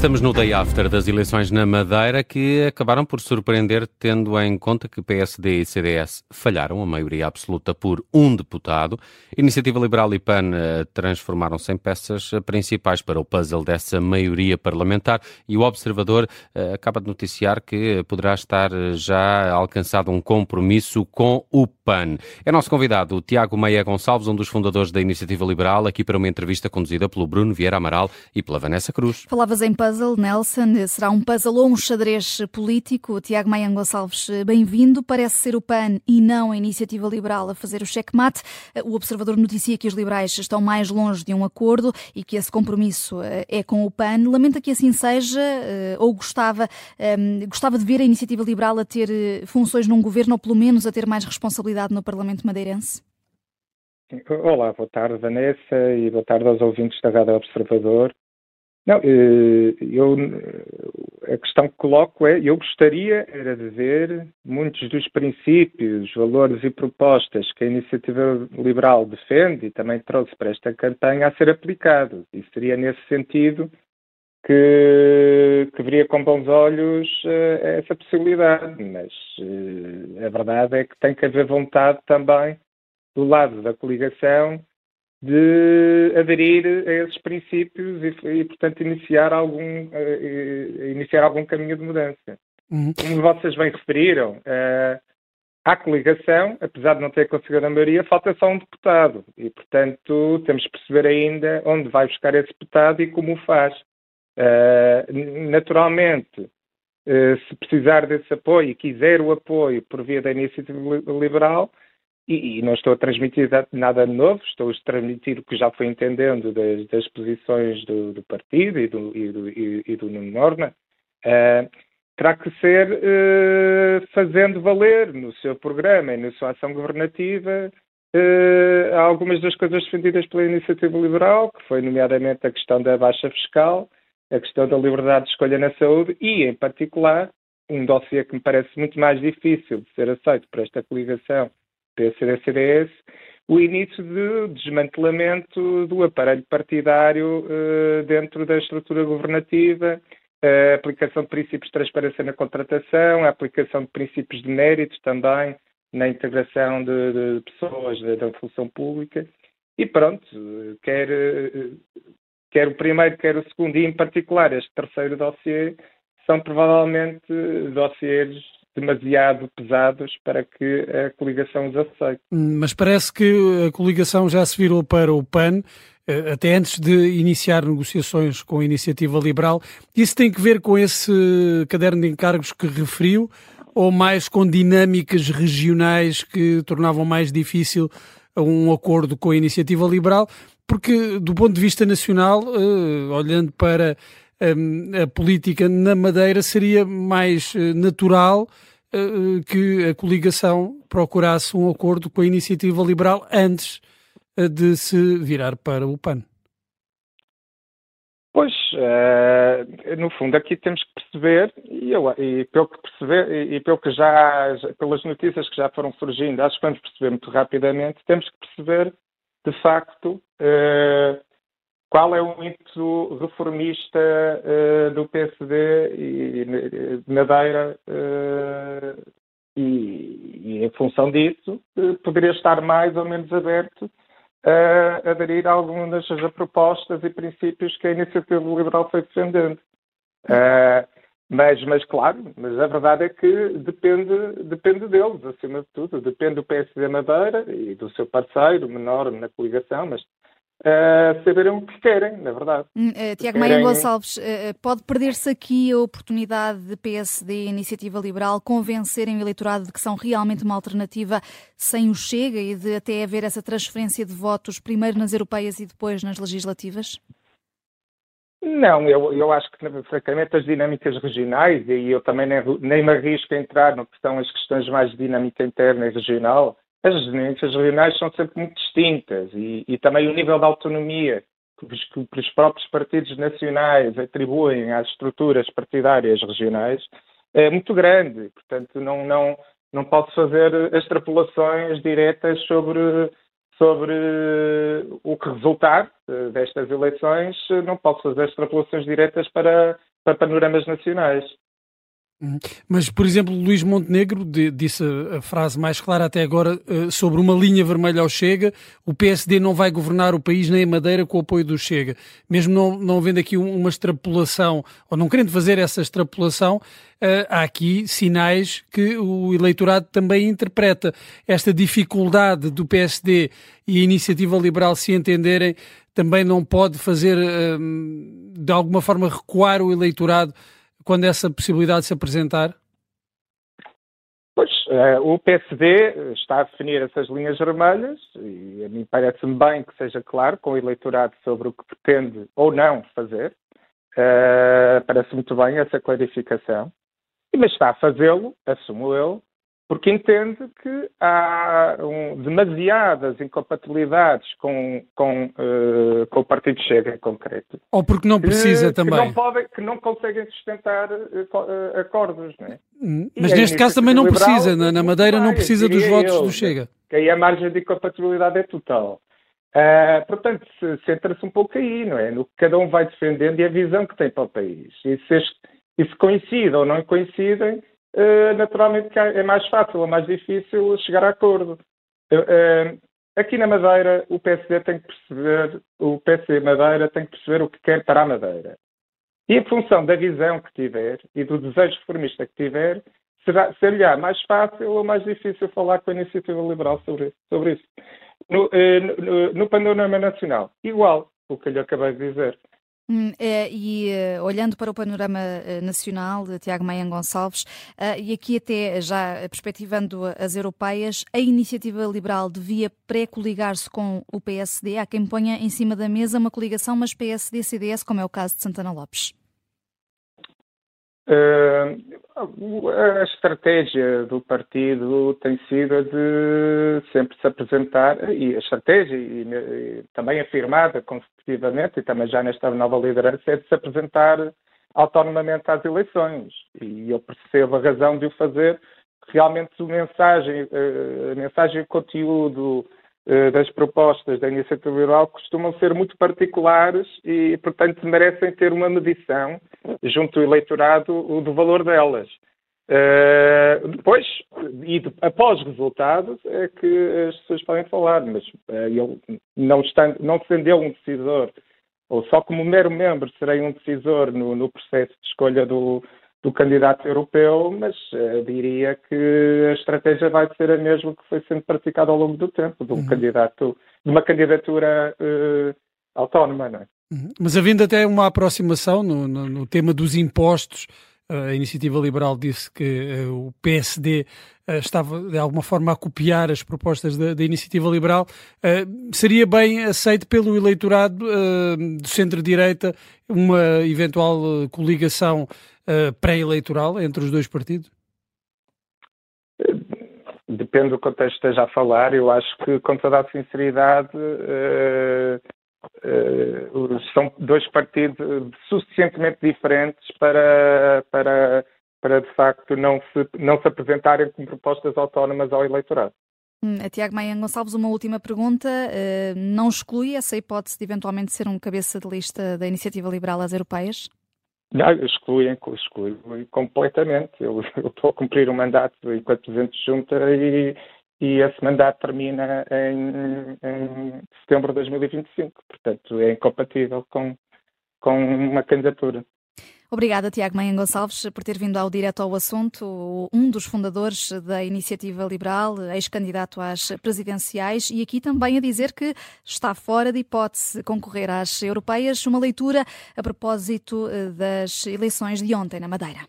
Estamos no day after das eleições na Madeira que acabaram por surpreender, tendo em conta que PSD e CDS falharam a maioria absoluta por um deputado. Iniciativa Liberal e PAN eh, transformaram-se em peças principais para o puzzle dessa maioria parlamentar e o Observador eh, acaba de noticiar que poderá estar já alcançado um compromisso com o PAN. É nosso convidado o Tiago Meia Gonçalves, um dos fundadores da Iniciativa Liberal, aqui para uma entrevista conduzida pelo Bruno Vieira Amaral e pela Vanessa Cruz. Falavas em puzzle, Nelson. Será um puzzle ou um xadrez político? Tiago Maia Gonçalves, bem-vindo. Parece ser o PAN e não a Iniciativa Liberal a fazer o checkmate. O Observador noticia que os liberais estão mais longe de um acordo e que esse compromisso eh, é com o PAN. Lamenta que assim seja eh, ou gostava, ehm, gostava de ver a Iniciativa Liberal a ter eh, funções num governo ou pelo menos a ter mais responsabilidade no Parlamento madeirense? Olá, boa tarde, Vanessa, e boa tarde aos ouvintes da Rádio Observador. Não, eh, eu, a questão que coloco é, eu gostaria era de ver muitos dos princípios, valores e propostas que a Iniciativa Liberal defende e também trouxe para esta campanha a ser aplicados. E seria nesse sentido que, que veria com bons olhos uh, essa possibilidade, mas a verdade é que tem que haver vontade também do lado da coligação de aderir a esses princípios e, e portanto, iniciar algum, uh, iniciar algum caminho de mudança. Uhum. Como vocês bem referiram, uh, à coligação, apesar de não ter conseguido a maioria, falta só um deputado e, portanto, temos que perceber ainda onde vai buscar esse deputado e como o faz. Uh, naturalmente, uh, se precisar desse apoio e quiser o apoio por via da iniciativa liberal, e, e, não estou a transmitir nada novo, estou a transmitir o que já fui entendendo das, das posições do, do, partido e do, e do, e, e do Nuno uh, terá que ser fazendo valer no seu programa e na sua ação governativa algumas das coisas defendidas pela iniciativa liberal, que foi nomeadamente a questão da baixa fiscal, a questão da liberdade de escolha na saúde e, em particular, um dossiê que me parece muito mais difícil de ser aceito por esta coligação PSD-CDS, o início do desmantelamento do aparelho partidário uh, dentro da estrutura governativa, a aplicação de princípios de transparência na contratação, a aplicação de princípios de mérito também na integração de, de pessoas da, da função pública. E pronto, quer quer o primeiro, quer o segundo, e em particular este terceiro dossiê, são provavelmente dossiês demasiado pesados para que a coligação os aceite. Hum, mas parece que a coligação já se virou para o PAN, eh, até antes de iniciar negociações com a Iniciativa Liberal. Isso tem que ver com esse caderno de encargos que referiu, ou mais com dinâmicas regionais que tornavam mais difícil um acordo com a Iniciativa Liberal? porque do ponto de vista nacional, uh, olhando para a política na Madeira, seria mais uh, natural uh, que a coligação procurasse um acordo com a iniciativa liberal antes de se virar para o PAN. Pois, no fundo, aqui temos que perceber, e, eu, e pelo que perceber, e, pelo que já, pelas notícias que já foram surgindo, acho que vamos perceber muito rapidamente, temos que perceber de facto, qual é o ímpeto reformista uh, do PSD e Madeira uh, e, e, em função disso poderia estar mais ou menos aberto a aderir a algumas das propostas e princípios que a iniciativa liberal foi defendendo. Uh, mas, mas, claro, mas a verdade é que depende, depende deles, acima de tudo. Depende do PSD Madeira e do seu parceiro menor na coligação, mas uh, saberem o que querem, na verdade. Uh, Tiago querem... Maia Gonçalves, uh, pode perder-se aqui a oportunidade de PSD e Iniciativa Liberal convencerem o eleitorado de que são realmente uma alternativa sem o Chega e de até haver essa transferência de votos primeiro nas europeias e depois nas legislativas? Não, eu, eu acho que, francamente, as dinâmicas regionais, e eu também nem, nem me arrisco a entrar no que são as questões mais de dinâmica interna e regional, as dinâmicas regionais são sempre muito distintas e, e também o nível de autonomia que os, que os, próprios partidos nacionais atribuem às estruturas partidárias regionais é muito grande. Portanto, não, não, não posso fazer extrapolações diretas sobre sobre o que resultar destas eleições, não posso fazer extrapolações diretas para, para panoramas nacionais. Uhum. Mas, por exemplo, Luís Montenegro disse a frase mais clara até agora eh, sobre uma linha vermelha ao Chega. O PSD não vai governar o país nem a Madeira com o apoio do Chega. Mesmo não, não havendo aqui uma extrapolação, ou não querendo fazer essa extrapolação, eh, há aqui sinais que o eleitorado também interpreta. Esta dificuldade do PSD e a iniciativa liberal se entenderem também não pode fazer, eh, de alguma forma, recuar o eleitorado quando essa possibilidade se apresentar? Pois, uh, o PSD está a definir essas linhas vermelhas e a mim parece-me bem que seja claro com o eleitorado sobre o que pretende ou não fazer. Uh, parece muito bem essa clarificação. Mas está a fazê-lo, assumo eu, porque entende que há um, demasiadas incompatibilidades com, com, uh, com o Partido Chega em concreto. Ou porque não precisa que, também. Que não, podem, que não conseguem sustentar uh, acordos. Não é? Hum, mas neste caso também não precisa, na, na Madeira não precisa dos votos eu, do Chega. Que aí a margem de incompatibilidade é total. Uh, portanto, centra-se um pouco aí, não é? No que cada um vai defendendo e a visão que tem para o país. E se, este, e se coincidem ou não coincidem, naturalmente é mais fácil ou mais difícil chegar a acordo. Uh, aqui na Madeira, o PSD tem que perceber, o PSD Madeira tem que perceber o que quer para a Madeira. E em função da visão que tiver e do desejo reformista que tiver, será, ser-lhe mais fácil ou mais difícil falar com a iniciativa liberal sobre, sobre isso. No, no, no panorama nacional, igual o que eu lhe acabei de dizer. Hum, é, e uh, olhando para o panorama uh, nacional de Tiago Maia Gonçalves, uh, e aqui até já perspectivando as europeias, a iniciativa liberal devia pré-coligar-se com o PSD. Há quem ponha em cima da mesa uma coligação, mas PSD-CDS, como é o caso de Santana Lopes. A estratégia do partido tem sido a de sempre se apresentar, e a estratégia, e, e também afirmada consecutivamente, e também já nesta nova liderança, é de se apresentar autonomamente às eleições. E eu percebo a razão de o fazer. Realmente a mensagem, a mensagem e o conteúdo das propostas da iniciativa liberal costumam ser muito particulares e, portanto, merecem ter uma medição junto ao eleitorado do valor delas. Uh, depois, e de, após resultados, é que as pessoas podem falar, mas uh, ele não, estando, não sendo ele um decisor, ou só como mero membro serei um decisor no, no processo de escolha do, do candidato europeu, mas uh, diria que a estratégia vai ser a mesma que foi sendo praticada ao longo do tempo, de um uhum. candidato, de uma candidatura autónoma, não é? Uhum. Mas havendo até uma aproximação no, no, no tema dos impostos, a Iniciativa Liberal disse que uh, o PSD uh, eh, estava de alguma forma a copiar as propostas da, da Iniciativa Liberal. Uh, seria bem aceito pelo eleitorado do centro-direita uma eventual coligação pré-eleitoral entre os dois partidos? Depende do contexto que esteja a falar. Eu acho que, com toda a sinceridade, uh, são dois partidos suficientemente diferentes para, para, para de facto não se, não se apresentarem com propostas autónomas ao eleitorado. Hum, a Tiago Maia Gonçalves, uma última pergunta. Uh, não exclui essa hipótese de eventualmente ser um cabeça de lista da Iniciativa Liberal às Europeias? Não, exclui, exclui completamente. Eu, eu, estou a cumprir um mandato enquanto Presidente de Junta e, e esse mandato termina em, em, setembro de 2025. Portanto, é incompatível com, com uma candidatura. Obrigada, Tiago Maia Gonçalves, por ter vindo ao direto ao assunto, um dos fundadores da Iniciativa Liberal, ex-candidato às presidenciais, e aqui também a dizer que está fora de hipótese concorrer às europeias, uma leitura a propósito eh, das eleições de ontem na Madeira.